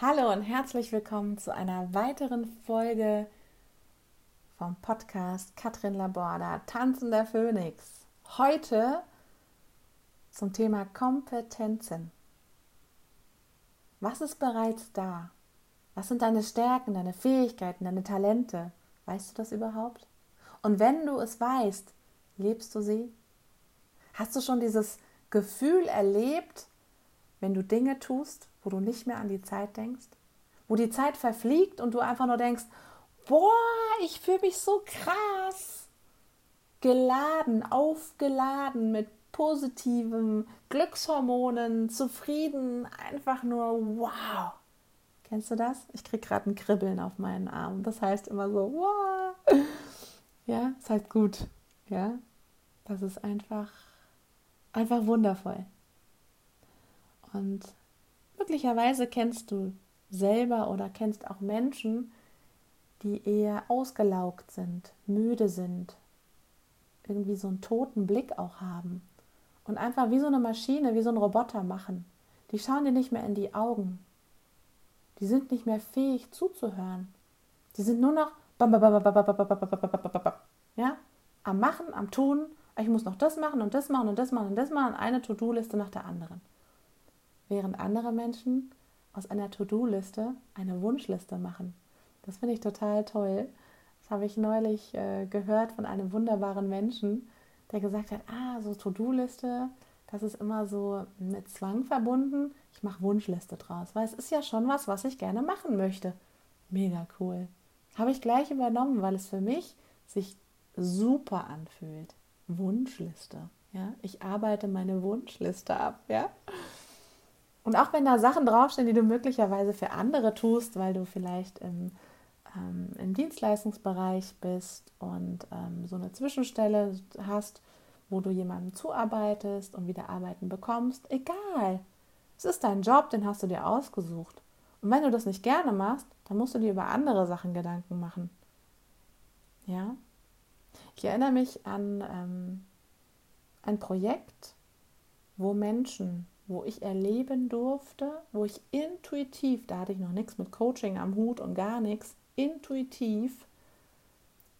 Hallo und herzlich willkommen zu einer weiteren Folge vom Podcast Katrin Laborda, Tanzen der Phönix. Heute zum Thema Kompetenzen. Was ist bereits da? Was sind deine Stärken, deine Fähigkeiten, deine Talente? Weißt du das überhaupt? Und wenn du es weißt, lebst du sie? Hast du schon dieses Gefühl erlebt, wenn du Dinge tust, wo du nicht mehr an die Zeit denkst? Wo die Zeit verfliegt und du einfach nur denkst, boah, ich fühle mich so krass geladen, aufgeladen mit positiven Glückshormonen, zufrieden, einfach nur wow. Kennst du das? Ich kriege gerade ein Kribbeln auf meinen Arm. Das heißt immer so, wow. Ja, ist halt gut. Ja, das ist einfach, einfach wundervoll. Und möglicherweise kennst du selber oder kennst auch Menschen, die eher ausgelaugt sind, müde sind, irgendwie so einen toten Blick auch haben und einfach wie so eine Maschine, wie so ein Roboter machen. Die schauen dir nicht mehr in die Augen. Die sind nicht mehr fähig zuzuhören. Die sind nur noch ja, am Machen, am Tun. Ich muss noch das machen und das machen und das machen und das machen. Eine To-Do-Liste nach der anderen. Während andere Menschen aus einer To-Do-Liste eine Wunschliste machen. Das finde ich total toll. Das habe ich neulich äh, gehört von einem wunderbaren Menschen, der gesagt hat, ah, so To-Do-Liste, das ist immer so mit Zwang verbunden. Ich mache Wunschliste draus, weil es ist ja schon was, was ich gerne machen möchte. Mega cool. Habe ich gleich übernommen, weil es für mich sich super anfühlt. Wunschliste. Ja, ich arbeite meine Wunschliste ab, ja. Und auch wenn da Sachen draufstehen, die du möglicherweise für andere tust, weil du vielleicht im ähm, im Dienstleistungsbereich bist und ähm, so eine Zwischenstelle hast, wo du jemandem zuarbeitest und wieder Arbeiten bekommst, egal. Es ist dein Job, den hast du dir ausgesucht. Und wenn du das nicht gerne machst, dann musst du dir über andere Sachen Gedanken machen. Ja? Ich erinnere mich an ähm, ein Projekt, wo Menschen, wo ich erleben durfte, wo ich intuitiv, da hatte ich noch nichts mit Coaching am Hut und gar nichts, intuitiv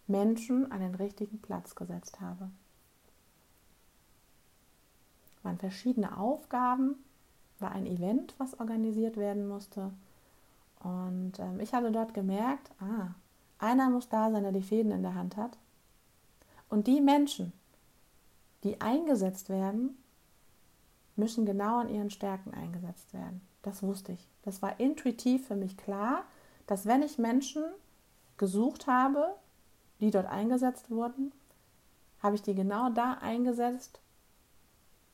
Menschen an den richtigen Platz gesetzt habe. Es waren verschiedene Aufgaben, war ein Event, was organisiert werden musste. Und ähm, ich habe dort gemerkt, ah, einer muss da sein, der die Fäden in der Hand hat. Und die Menschen, die eingesetzt werden, müssen genau an ihren Stärken eingesetzt werden. Das wusste ich. Das war intuitiv für mich klar dass wenn ich Menschen gesucht habe, die dort eingesetzt wurden, habe ich die genau da eingesetzt,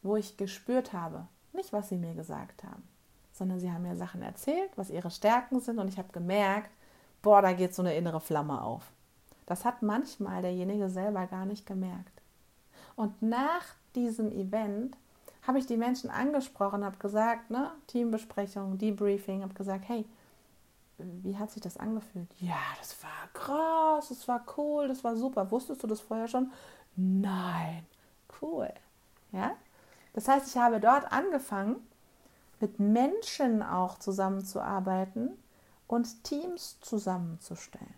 wo ich gespürt habe, nicht was sie mir gesagt haben, sondern sie haben mir Sachen erzählt, was ihre Stärken sind und ich habe gemerkt, boah, da geht so eine innere Flamme auf. Das hat manchmal derjenige selber gar nicht gemerkt. Und nach diesem Event habe ich die Menschen angesprochen, habe gesagt, ne, Teambesprechung, Debriefing, habe gesagt, hey, wie hat sich das angefühlt? Ja, das war krass, das war cool, das war super. Wusstest du das vorher schon? Nein, cool. Ja? Das heißt, ich habe dort angefangen, mit Menschen auch zusammenzuarbeiten und Teams zusammenzustellen.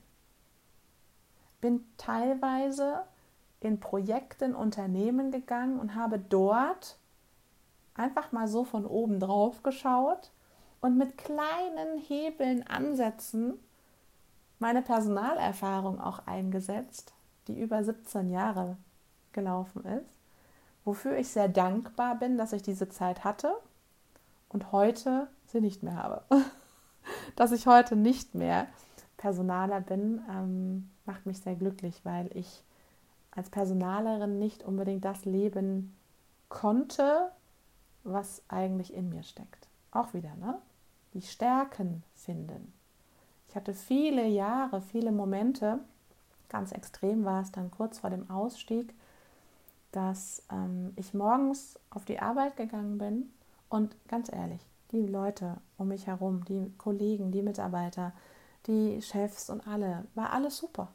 Bin teilweise in Projekten, Unternehmen gegangen und habe dort einfach mal so von oben drauf geschaut und mit kleinen Hebeln ansetzen, meine Personalerfahrung auch eingesetzt, die über 17 Jahre gelaufen ist, wofür ich sehr dankbar bin, dass ich diese Zeit hatte und heute sie nicht mehr habe. dass ich heute nicht mehr Personaler bin, ähm, macht mich sehr glücklich, weil ich als Personalerin nicht unbedingt das leben konnte, was eigentlich in mir steckt. Auch wieder, ne? die Stärken finden. Ich hatte viele Jahre, viele Momente, ganz extrem war es dann kurz vor dem Ausstieg, dass ähm, ich morgens auf die Arbeit gegangen bin und ganz ehrlich, die Leute um mich herum, die Kollegen, die Mitarbeiter, die Chefs und alle, war alles super.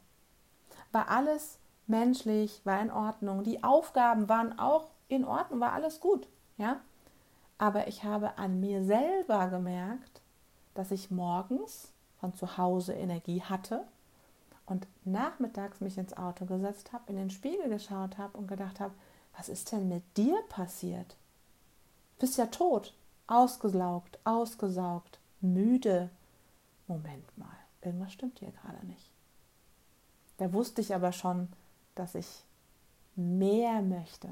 War alles menschlich, war in Ordnung. Die Aufgaben waren auch in Ordnung, war alles gut, ja. Aber ich habe an mir selber gemerkt, dass ich morgens von zu Hause Energie hatte und nachmittags mich ins Auto gesetzt habe, in den Spiegel geschaut habe und gedacht habe, was ist denn mit dir passiert? Du bist ja tot, ausgesaugt, ausgesaugt, müde. Moment mal, irgendwas stimmt hier gerade nicht. Da wusste ich aber schon, dass ich mehr möchte,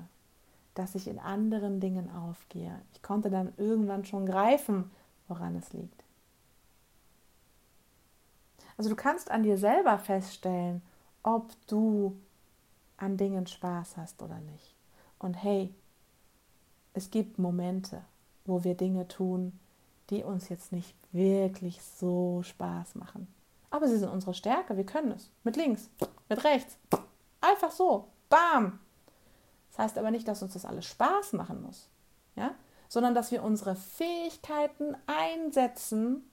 dass ich in anderen Dingen aufgehe. Ich konnte dann irgendwann schon greifen, woran es liegt. Also du kannst an dir selber feststellen, ob du an Dingen Spaß hast oder nicht. Und hey, es gibt Momente, wo wir Dinge tun, die uns jetzt nicht wirklich so Spaß machen. Aber sie sind unsere Stärke, wir können es. Mit links, mit rechts. Einfach so. Bam! Das heißt aber nicht, dass uns das alles Spaß machen muss, ja? sondern dass wir unsere Fähigkeiten einsetzen,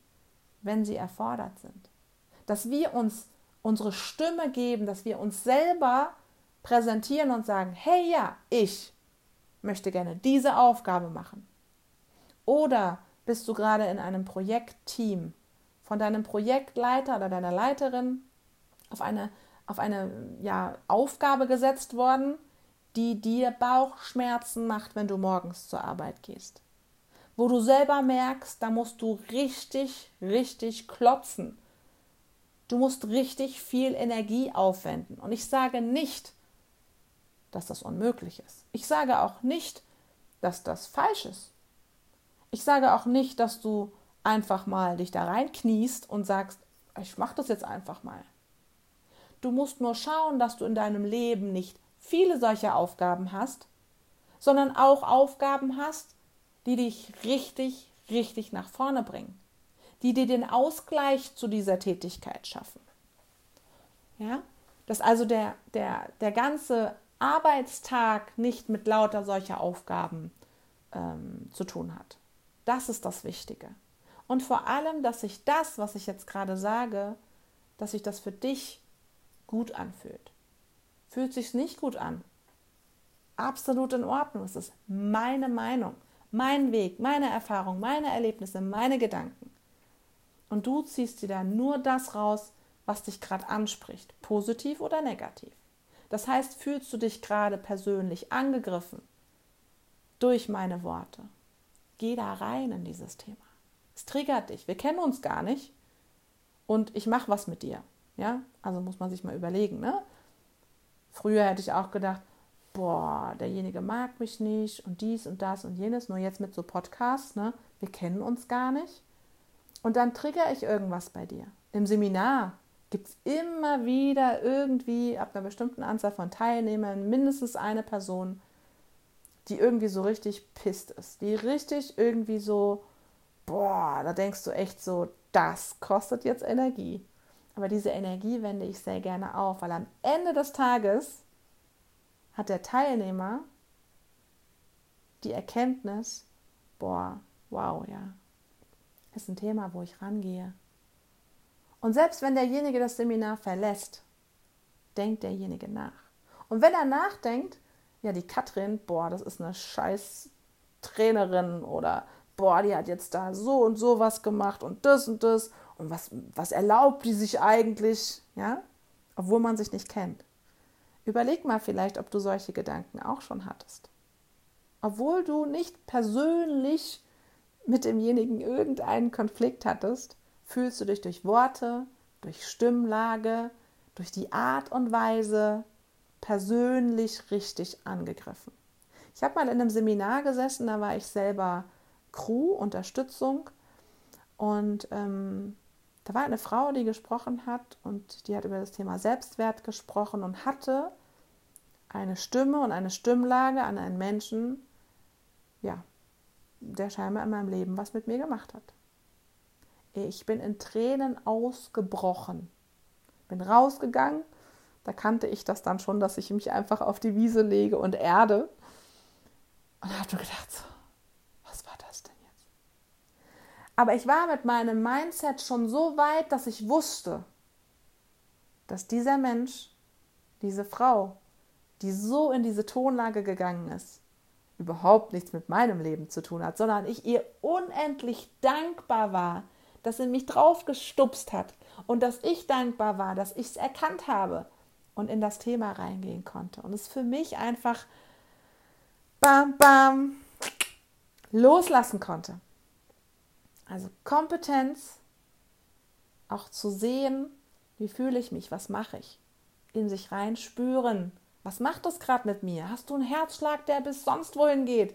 wenn sie erfordert sind. Dass wir uns unsere Stimme geben, dass wir uns selber präsentieren und sagen, hey ja, ich möchte gerne diese Aufgabe machen. Oder bist du gerade in einem Projektteam von deinem Projektleiter oder deiner Leiterin auf eine, auf eine ja, Aufgabe gesetzt worden, die dir Bauchschmerzen macht, wenn du morgens zur Arbeit gehst. Wo du selber merkst, da musst du richtig, richtig klotzen. Du musst richtig viel Energie aufwenden. Und ich sage nicht, dass das unmöglich ist. Ich sage auch nicht, dass das falsch ist. Ich sage auch nicht, dass du einfach mal dich da reinkniest und sagst, ich mache das jetzt einfach mal. Du musst nur schauen, dass du in deinem Leben nicht viele solcher Aufgaben hast, sondern auch Aufgaben hast, die dich richtig, richtig nach vorne bringen, die dir den Ausgleich zu dieser Tätigkeit schaffen. Ja, dass also der, der, der ganze Arbeitstag nicht mit lauter solcher Aufgaben ähm, zu tun hat. Das ist das Wichtige. Und vor allem, dass sich das, was ich jetzt gerade sage, dass sich das für dich gut anfühlt. Fühlt sich nicht gut an? Absolut in Ordnung. Es ist meine Meinung, mein Weg, meine Erfahrung, meine Erlebnisse, meine Gedanken. Und du ziehst dir da nur das raus, was dich gerade anspricht, positiv oder negativ. Das heißt, fühlst du dich gerade persönlich angegriffen durch meine Worte? Geh da rein in dieses Thema. Es triggert dich. Wir kennen uns gar nicht und ich mache was mit dir. Ja, also muss man sich mal überlegen. Ne? Früher hätte ich auch gedacht, boah, derjenige mag mich nicht und dies und das und jenes. Nur jetzt mit so Podcasts, ne? wir kennen uns gar nicht. Und dann triggere ich irgendwas bei dir. Im Seminar gibt es immer wieder irgendwie ab einer bestimmten Anzahl von Teilnehmern mindestens eine Person, die irgendwie so richtig pisst ist, die richtig irgendwie so, boah, da denkst du echt so, das kostet jetzt Energie. Aber diese Energie wende ich sehr gerne auf, weil am Ende des Tages hat der Teilnehmer die Erkenntnis, boah, wow, ja, ist ein Thema, wo ich rangehe. Und selbst wenn derjenige das Seminar verlässt, denkt derjenige nach. Und wenn er nachdenkt, ja, die Katrin, boah, das ist eine scheiß Trainerin oder boah, die hat jetzt da so und so was gemacht und das und das und was, was erlaubt die sich eigentlich, ja, obwohl man sich nicht kennt. Überleg mal vielleicht, ob du solche Gedanken auch schon hattest. Obwohl du nicht persönlich mit demjenigen irgendeinen Konflikt hattest, fühlst du dich durch Worte, durch Stimmlage, durch die Art und Weise persönlich richtig angegriffen. Ich habe mal in einem Seminar gesessen, da war ich selber Crew, Unterstützung und ähm, da war eine Frau, die gesprochen hat und die hat über das Thema Selbstwert gesprochen und hatte eine Stimme und eine Stimmlage an einen Menschen, ja, der scheinbar in meinem Leben was mit mir gemacht hat. Ich bin in Tränen ausgebrochen. Bin rausgegangen. Da kannte ich das dann schon, dass ich mich einfach auf die Wiese lege und erde. Und habe mir gedacht, so, was war das denn jetzt? Aber ich war mit meinem Mindset schon so weit, dass ich wusste, dass dieser Mensch, diese Frau, die so in diese Tonlage gegangen ist, überhaupt nichts mit meinem Leben zu tun hat, sondern ich ihr unendlich dankbar war, dass sie mich draufgestupst hat und dass ich dankbar war, dass ich es erkannt habe und in das Thema reingehen konnte. Und es für mich einfach bam, bam, loslassen konnte. Also Kompetenz, auch zu sehen, wie fühle ich mich, was mache ich, in sich rein spüren, was macht das gerade mit mir? Hast du einen Herzschlag, der bis sonst wohin geht?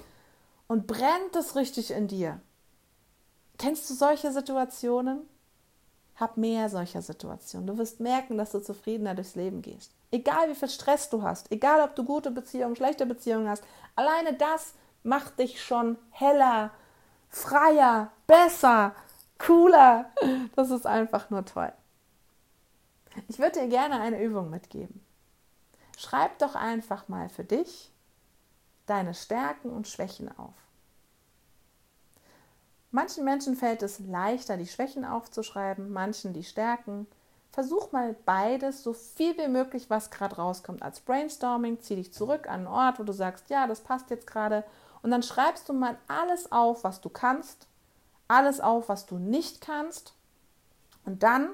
Und brennt es richtig in dir? Kennst du solche Situationen? Hab mehr solcher Situationen. Du wirst merken, dass du zufriedener durchs Leben gehst. Egal wie viel Stress du hast, egal ob du gute Beziehungen, schlechte Beziehungen hast, alleine das macht dich schon heller, freier, besser, cooler. Das ist einfach nur toll. Ich würde dir gerne eine Übung mitgeben. Schreib doch einfach mal für dich deine Stärken und Schwächen auf. Manchen Menschen fällt es leichter, die Schwächen aufzuschreiben, manchen die Stärken. Versuch mal beides, so viel wie möglich, was gerade rauskommt, als Brainstorming. Zieh dich zurück an einen Ort, wo du sagst, ja, das passt jetzt gerade. Und dann schreibst du mal alles auf, was du kannst, alles auf, was du nicht kannst. Und dann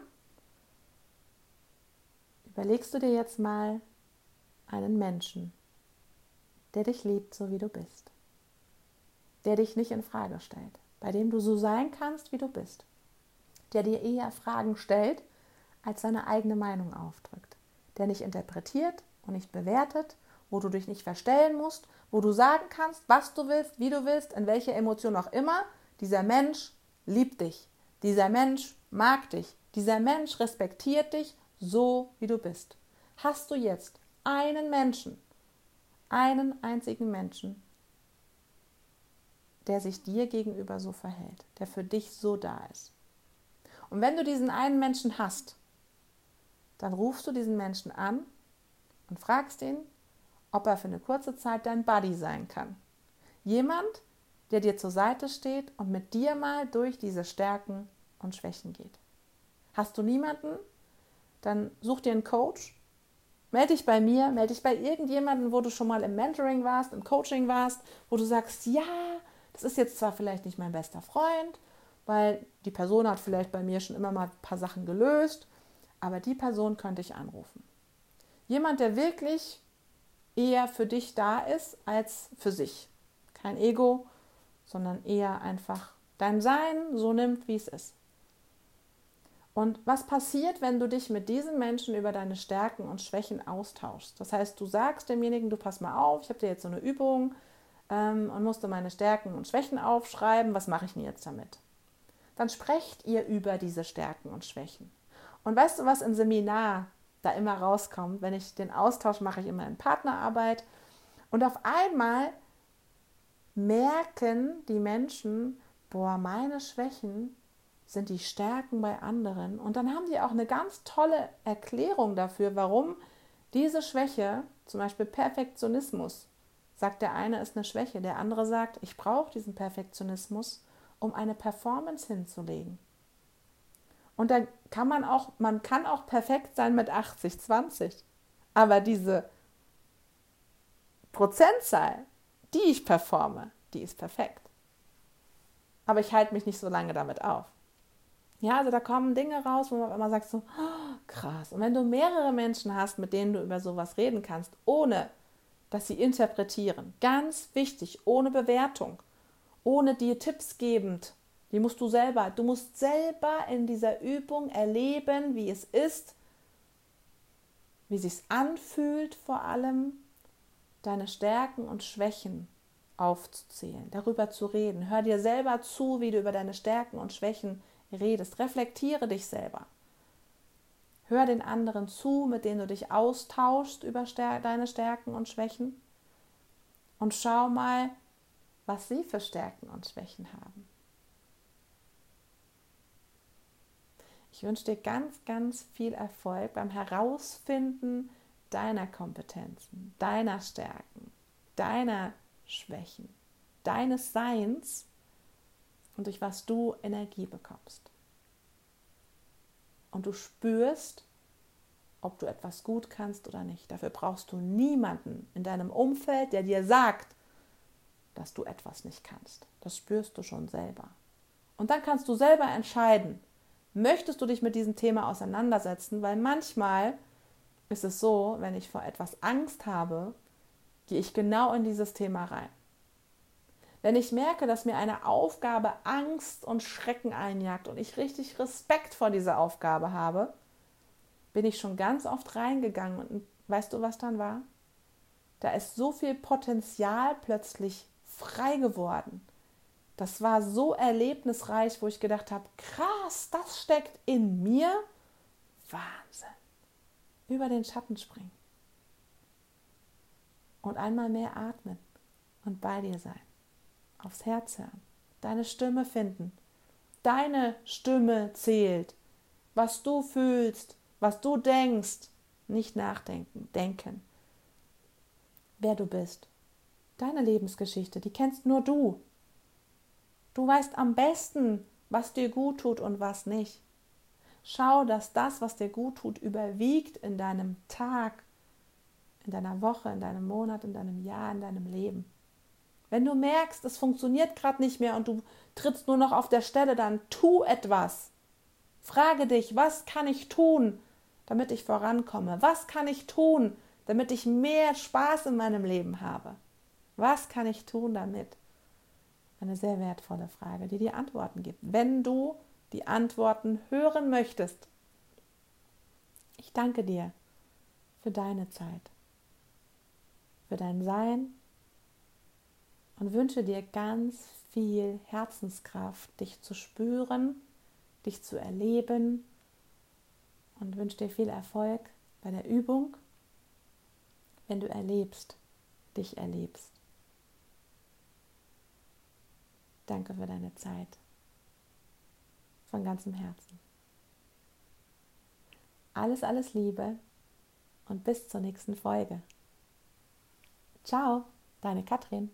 überlegst du dir jetzt mal, einen Menschen, der dich liebt, so wie du bist, der dich nicht in Frage stellt, bei dem du so sein kannst, wie du bist, der dir eher Fragen stellt, als seine eigene Meinung aufdrückt, der nicht interpretiert und nicht bewertet, wo du dich nicht verstellen musst, wo du sagen kannst, was du willst, wie du willst, in welcher Emotion auch immer, dieser Mensch liebt dich, dieser Mensch mag dich, dieser Mensch respektiert dich so, wie du bist. Hast du jetzt einen Menschen, einen einzigen Menschen, der sich dir gegenüber so verhält, der für dich so da ist. Und wenn du diesen einen Menschen hast, dann rufst du diesen Menschen an und fragst ihn, ob er für eine kurze Zeit dein Buddy sein kann. Jemand, der dir zur Seite steht und mit dir mal durch diese Stärken und Schwächen geht. Hast du niemanden, dann such dir einen Coach Melde dich bei mir, melde dich bei irgendjemandem, wo du schon mal im Mentoring warst, im Coaching warst, wo du sagst, ja, das ist jetzt zwar vielleicht nicht mein bester Freund, weil die Person hat vielleicht bei mir schon immer mal ein paar Sachen gelöst, aber die Person könnte ich anrufen. Jemand, der wirklich eher für dich da ist als für sich. Kein Ego, sondern eher einfach dein Sein so nimmt, wie es ist. Und was passiert, wenn du dich mit diesem Menschen über deine Stärken und Schwächen austauschst? Das heißt, du sagst demjenigen, du pass mal auf, ich habe dir jetzt so eine Übung ähm, und musste meine Stärken und Schwächen aufschreiben, was mache ich denn jetzt damit? Dann sprecht ihr über diese Stärken und Schwächen. Und weißt du, was im Seminar da immer rauskommt? Wenn ich den Austausch mache, ich immer in Partnerarbeit. Und auf einmal merken die Menschen, boah, meine Schwächen sind die Stärken bei anderen. Und dann haben die auch eine ganz tolle Erklärung dafür, warum diese Schwäche, zum Beispiel Perfektionismus, sagt der eine ist eine Schwäche, der andere sagt, ich brauche diesen Perfektionismus, um eine Performance hinzulegen. Und da kann man auch, man kann auch perfekt sein mit 80, 20. Aber diese Prozentzahl, die ich performe, die ist perfekt. Aber ich halte mich nicht so lange damit auf. Ja, also da kommen Dinge raus, wo man immer sagt so, oh, krass. Und wenn du mehrere Menschen hast, mit denen du über sowas reden kannst, ohne dass sie interpretieren, ganz wichtig, ohne Bewertung, ohne dir Tipps gebend, die musst du selber, du musst selber in dieser Übung erleben, wie es ist, wie es sich anfühlt vor allem, deine Stärken und Schwächen aufzuzählen, darüber zu reden. Hör dir selber zu, wie du über deine Stärken und Schwächen redest. Reflektiere dich selber. Hör den anderen zu, mit denen du dich austauschst über deine Stärken und Schwächen. Und schau mal, was sie für Stärken und Schwächen haben. Ich wünsche dir ganz, ganz viel Erfolg beim Herausfinden deiner Kompetenzen, deiner Stärken, deiner Schwächen, deines Seins und durch was du Energie bekommst. Und du spürst, ob du etwas gut kannst oder nicht. Dafür brauchst du niemanden in deinem Umfeld, der dir sagt, dass du etwas nicht kannst. Das spürst du schon selber. Und dann kannst du selber entscheiden, Möchtest du dich mit diesem Thema auseinandersetzen? Weil manchmal ist es so, wenn ich vor etwas Angst habe, gehe ich genau in dieses Thema rein. Wenn ich merke, dass mir eine Aufgabe Angst und Schrecken einjagt und ich richtig Respekt vor dieser Aufgabe habe, bin ich schon ganz oft reingegangen und weißt du, was dann war? Da ist so viel Potenzial plötzlich frei geworden. Das war so erlebnisreich, wo ich gedacht habe, krass, das steckt in mir. Wahnsinn. Über den Schatten springen. Und einmal mehr atmen und bei dir sein aufs Herz hören, deine Stimme finden. Deine Stimme zählt. Was du fühlst, was du denkst, nicht nachdenken, denken. Wer du bist. Deine Lebensgeschichte, die kennst nur du. Du weißt am besten, was dir gut tut und was nicht. Schau, dass das, was dir gut tut, überwiegt in deinem Tag, in deiner Woche, in deinem Monat, in deinem Jahr, in deinem Leben. Wenn du merkst, es funktioniert gerade nicht mehr und du trittst nur noch auf der Stelle, dann tu etwas. Frage dich, was kann ich tun, damit ich vorankomme? Was kann ich tun, damit ich mehr Spaß in meinem Leben habe? Was kann ich tun damit? Eine sehr wertvolle Frage, die dir Antworten gibt, wenn du die Antworten hören möchtest. Ich danke dir für deine Zeit, für dein Sein und wünsche dir ganz viel Herzenskraft, dich zu spüren, dich zu erleben und wünsche dir viel Erfolg bei der Übung, wenn du erlebst, dich erlebst. Danke für deine Zeit. Von ganzem Herzen. Alles, alles Liebe und bis zur nächsten Folge. Ciao, deine Katrin.